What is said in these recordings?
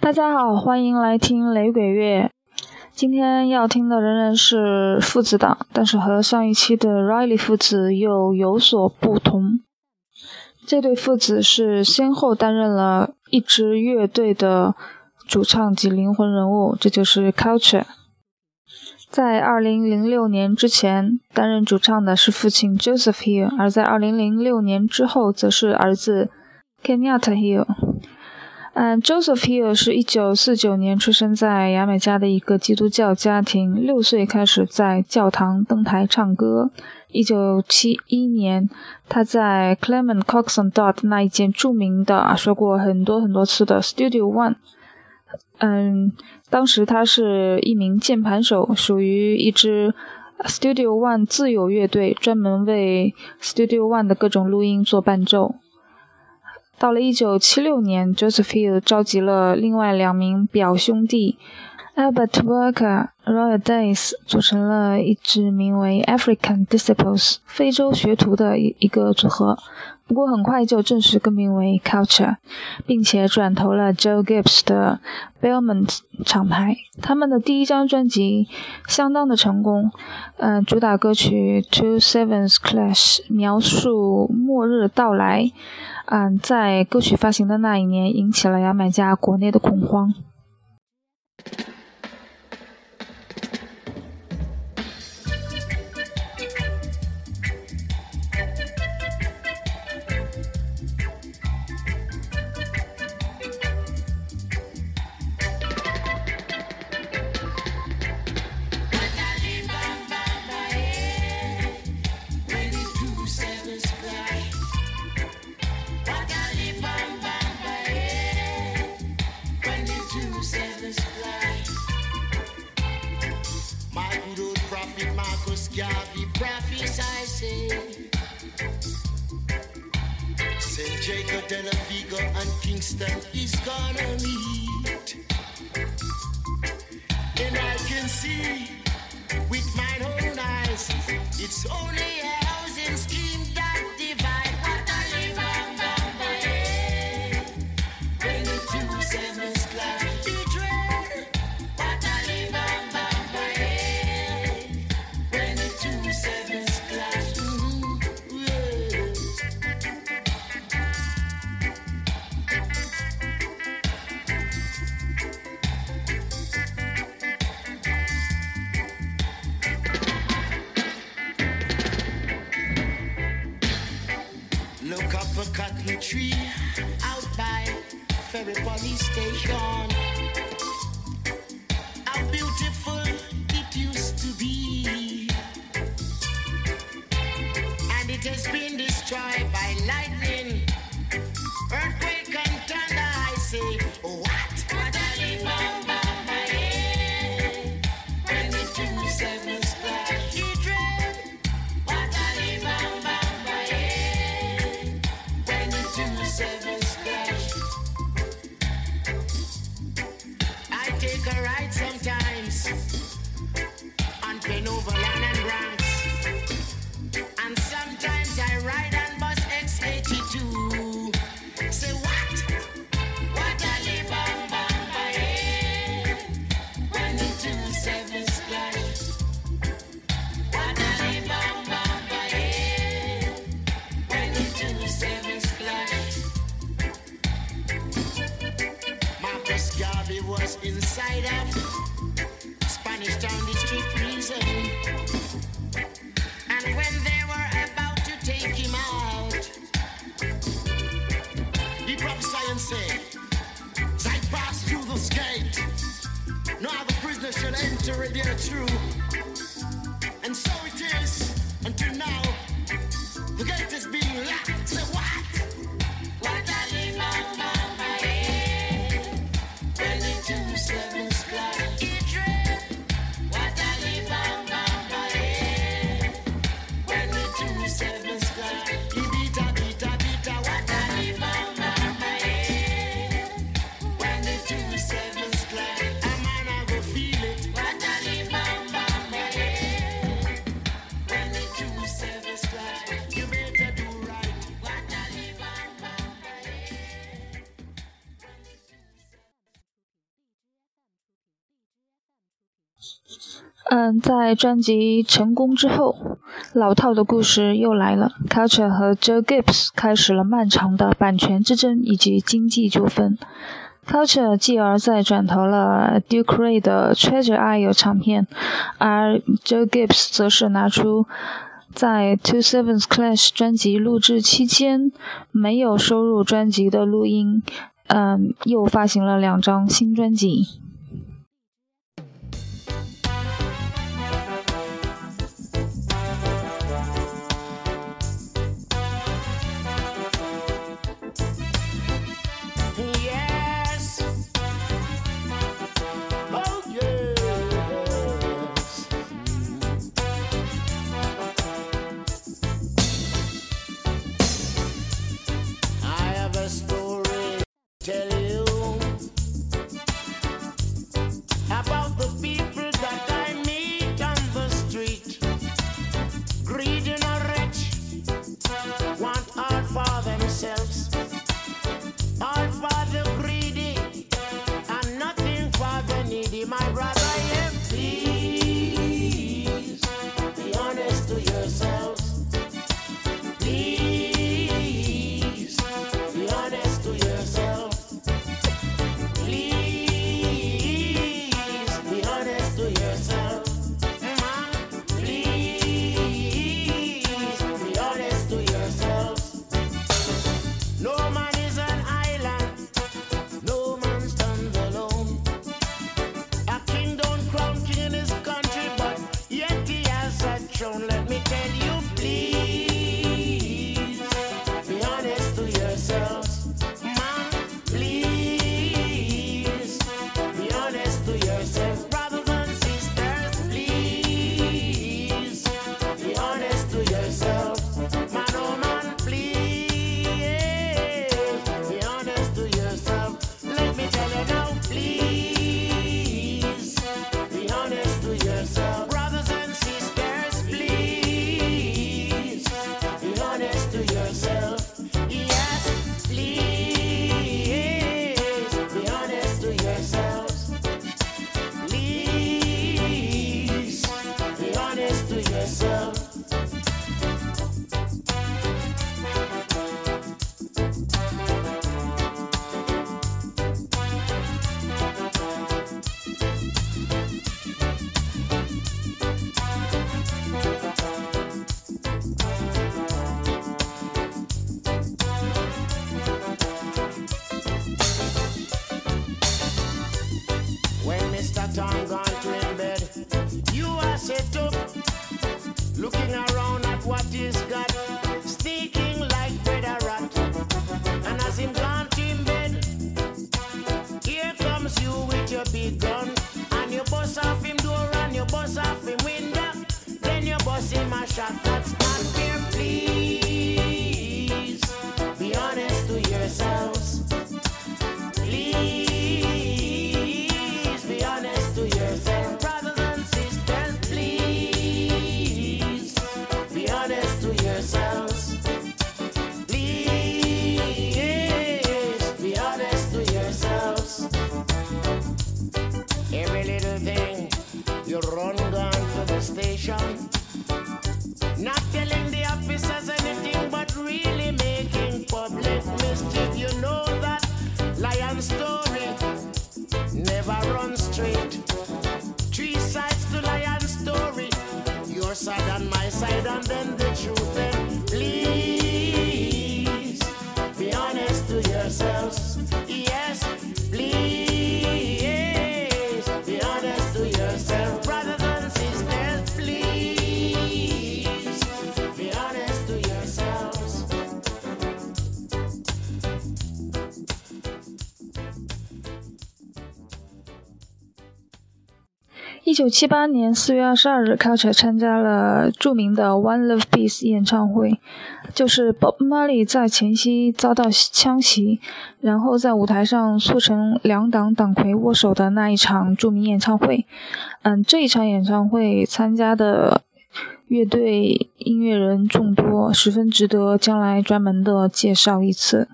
大家好，欢迎来听雷鬼乐。今天要听的仍然是父子档，但是和上一期的 Riley 父子又有所不同。这对父子是先后担任了一支乐队的主唱及灵魂人物，这就是 Culture。在2006年之前，担任主唱的是父亲 Joseph Hill，而在2006年之后，则是儿子 Kenyatta Hill。嗯，Joseph Hill 是一九四九年出生在牙买加的一个基督教家庭，六岁开始在教堂登台唱歌。一九七一年，他在 Clement Coxon Dodd 那一间著名的、说过很多很多次的 Studio One。嗯，当时他是一名键盘手，属于一支 Studio One 自由乐队，专门为 Studio One 的各种录音做伴奏。到了1976年，Joseph Hill 召集了另外两名表兄弟 Albert Walker、Roy Days，组成了一支名为 African Disciples（ 非洲学徒）的一一个组合。不过很快就正式更名为 Culture，并且转投了 Joe Gibbs 的 Belmont 厂牌。他们的第一张专辑相当的成功，嗯，主打歌曲 Two Sevens Clash 描述末日到来。嗯，在歌曲发行的那一年，引起了牙买加国内的恐慌。Is gonna meet. And I can see with my own eyes, it's only Ferry Police Station. 在专辑成功之后，老套的故事又来了。Culture 和 Joe Gibbs 开始了漫长的版权之争以及经济纠纷。Culture 继而再转投了 Duke Ray 的 Treasure Isle 唱片，而 Joe Gibbs 则是拿出在 Two Sevens Clash 专辑录制期间没有收入专辑的录音，嗯，又发行了两张新专辑。And the truth. And please be honest to yourselves. 九七八年四月二十二日，Culture 参加了著名的 One Love Peace 演唱会，就是 Bob Marley 在前夕遭到枪袭，然后在舞台上促成两党党魁握手的那一场著名演唱会。嗯，这一场演唱会参加的乐队音乐人众多，十分值得将来专门的介绍一次。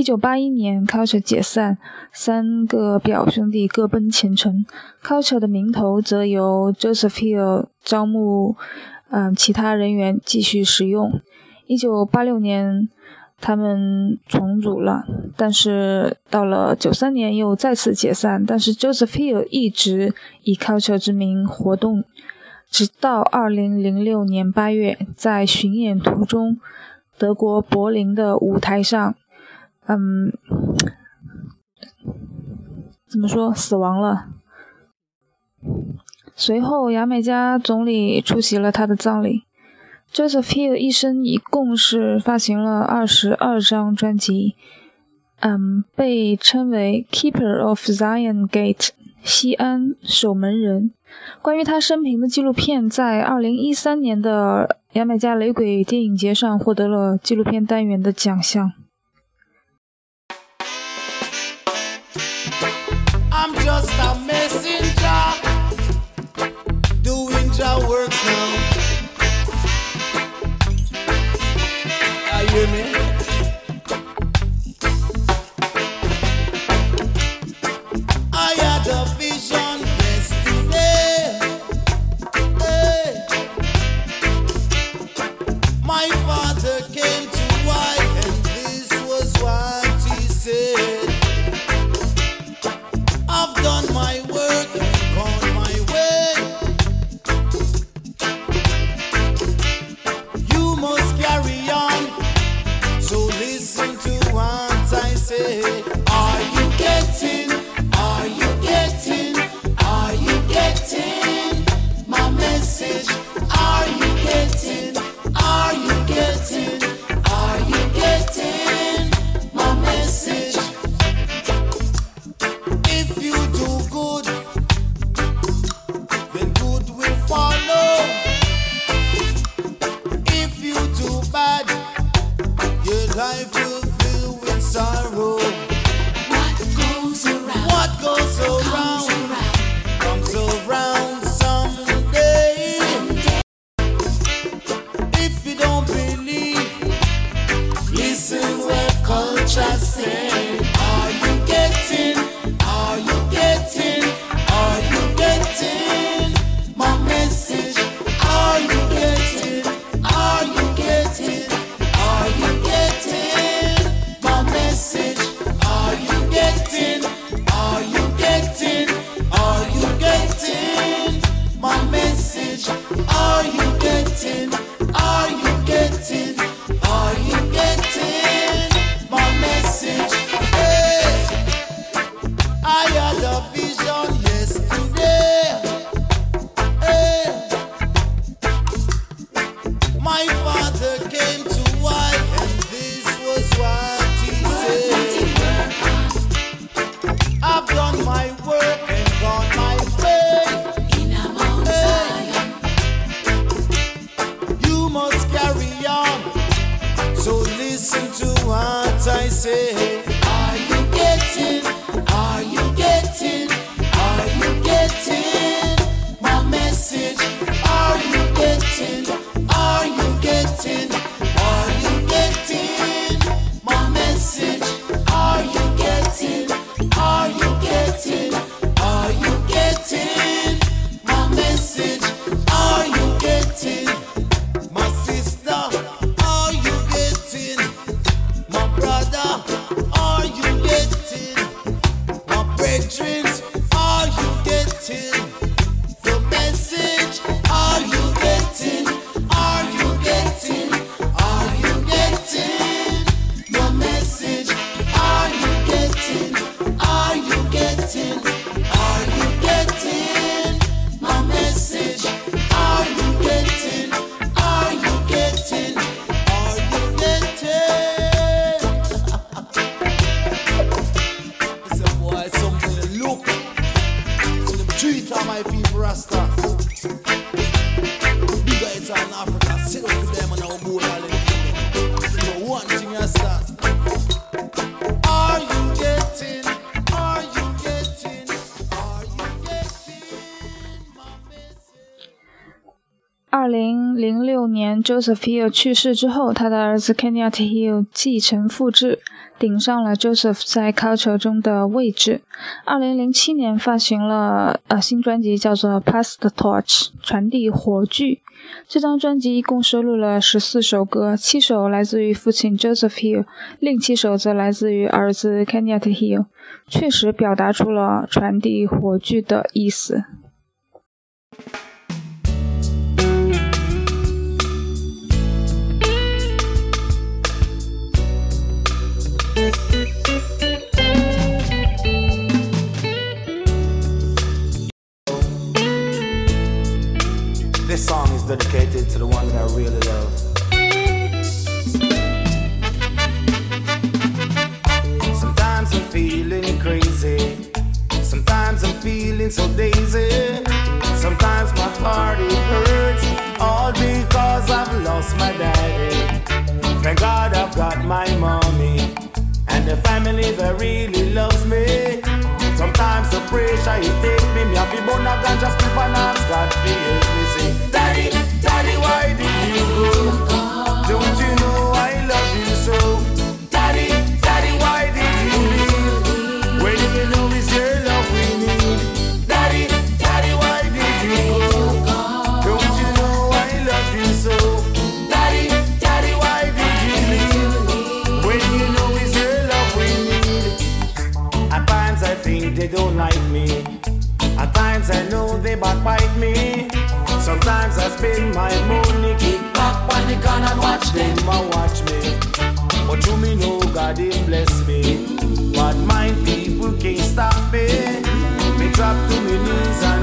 一九八一年，Culture 解散，三个表兄弟各奔前程。Culture 的名头则由 Joseph Hill 招募，嗯，其他人员继续使用。一九八六年，他们重组了，但是到了九三年又再次解散。但是 Joseph Hill 一直以 Culture 之名活动，直到二零零六年八月，在巡演途中，德国柏林的舞台上。嗯，怎么说？死亡了。随后，牙买加总理出席了他的葬礼。Joseph Hill 一生一共是发行了二十二张专辑，嗯，被称为 Keeper of Zion Gate 西安守门人。关于他生平的纪录片，在二零一三年的牙买加雷鬼电影节上获得了纪录片单元的奖项。with me. Say.，Joseph Hill 去世之后，他的儿子 Kenyatt Hill 继承复制，顶上了 Joseph 在 Culture 中的位置。二零零七年发行了呃新专辑，叫做《Pass the Torch》，传递火炬。这张专辑一共收录了十四首歌，七首来自于父亲 Joseph Hill，另七首则来自于儿子 Kenneth Hill，确实表达出了传递火炬的意思。Dedicated to the one that I really love. Sometimes I'm feeling crazy. Sometimes I'm feeling so daisy. Sometimes my heart it hurts. All because I've lost my daddy. Thank God I've got my mommy. And the family that really loves me. Sometimes the pressure it take me. Me have to burn a ganja spliff and ask God to me say, Daddy, why did you go? Sometimes I spend my money, kick back on the can and watch them a watch me. But you me know God didn't bless me. But my people can't stop me. Me drop to my knees and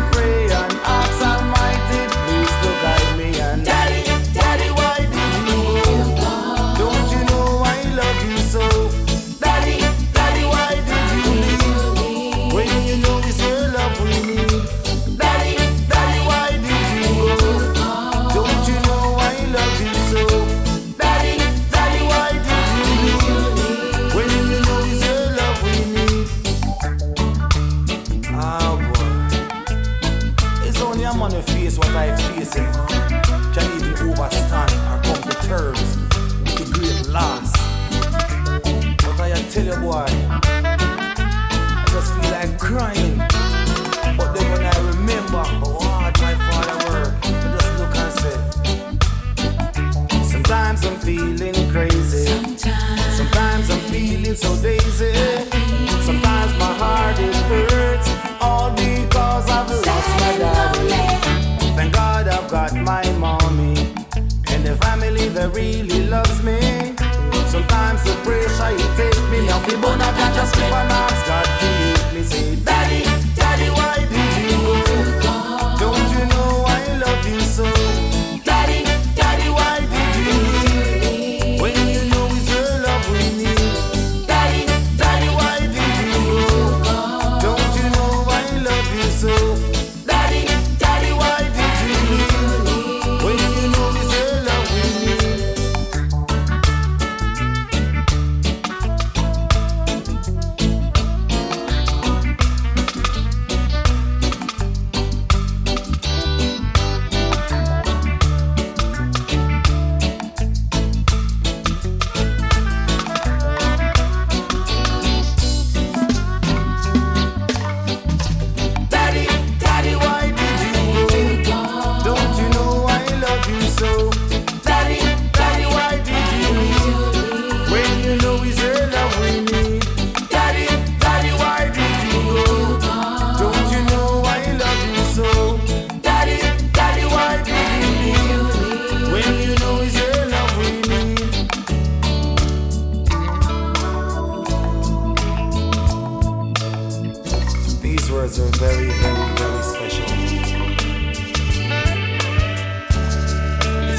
fi burn up just skip and ask God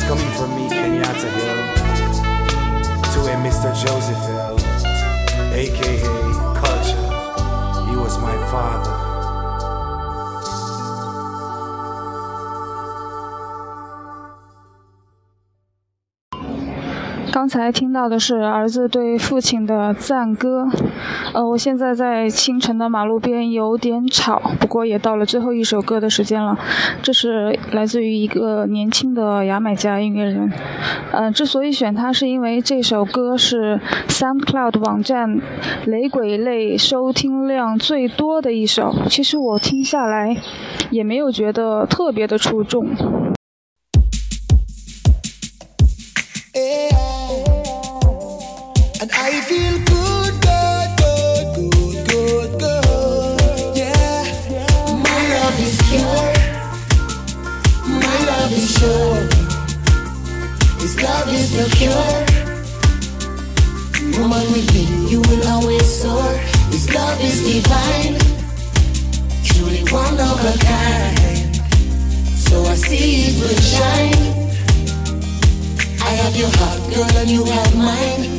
coming from me, Kenyatta Hill, to a Mr. Joseph Hill, aka Culture. He was my father. 刚才听到的是儿子对父亲的赞歌。呃，我现在在清晨的马路边，有点吵，不过也到了最后一首歌的时间了。这是来自于一个年轻的牙买加音乐人。呃，之所以选它，是因为这首歌是 SoundCloud 网站雷鬼类收听量最多的一首。其实我听下来也没有觉得特别的出众。Your heart, girl, and you have mine.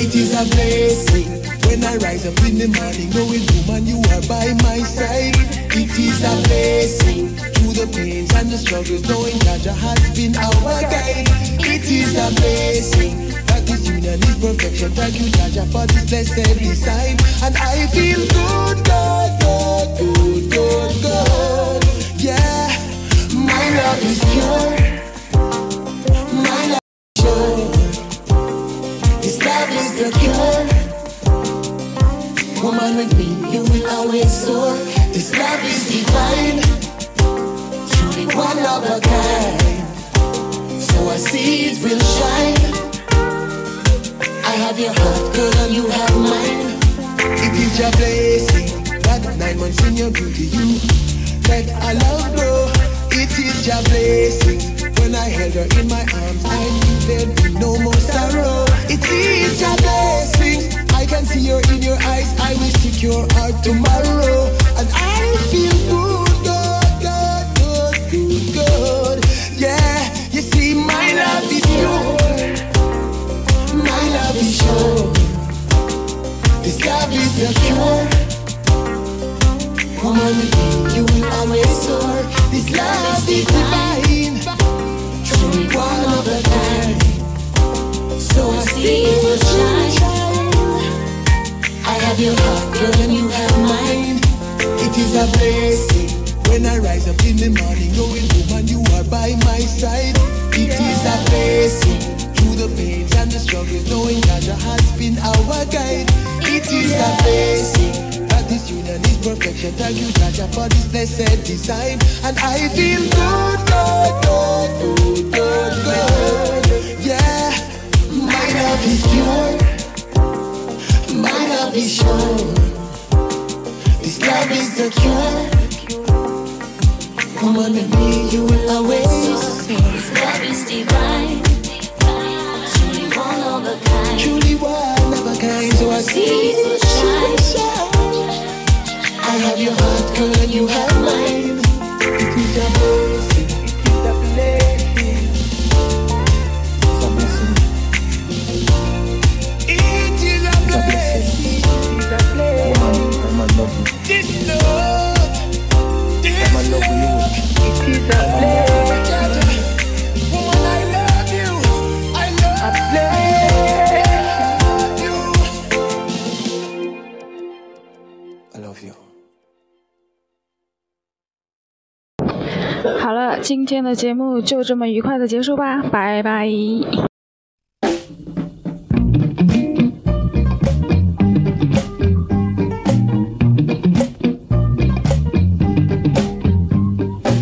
It is a blessing when I rise up in the morning, knowing woman you are by my side. It is a blessing through the pains and the struggles, knowing Jaja has been our guide. It is a blessing that this union is perfection. Thank you, Jaja, for this blessed design. And I feel good, good, good, good, good, good. Yeah, my love is pure. Always soar. This love is divine. Truly one of a kind. So I see it will shine. I have your heart, girl, and you have mine. It is your blessing that nine months in your beauty you let our love grow. It is your blessing when I held her in my arms. I knew there'd be no more sorrow. It is your blessing. Can see her in your eyes. I will secure her tomorrow, and I feel good, good, good, good, good, good. Yeah, you see, my love is pure. My love is sure. This love is the cure. Woman you will always soar. This love is divine. Truly one of a kind. So I see will shine. Your heart, girl, and you have mine. It is a blessing when I rise up in the morning, knowing woman you are by my side. It is a blessing through the pains and the struggles, knowing Jaja has been our guide. It is a blessing that this union is perfection. Thank you, Jaja, for this blessed design. And I feel good, good, good, good, good, good. Yeah, my love is pure. Love is sure. This love is the cure. Woman with me, you will always This love is divine. Truly one of a kind. truly one of a kind. So I see will shine. I have your heart, girl, and you have mine. It is a 今天的节目就这么愉快的结束吧，拜拜。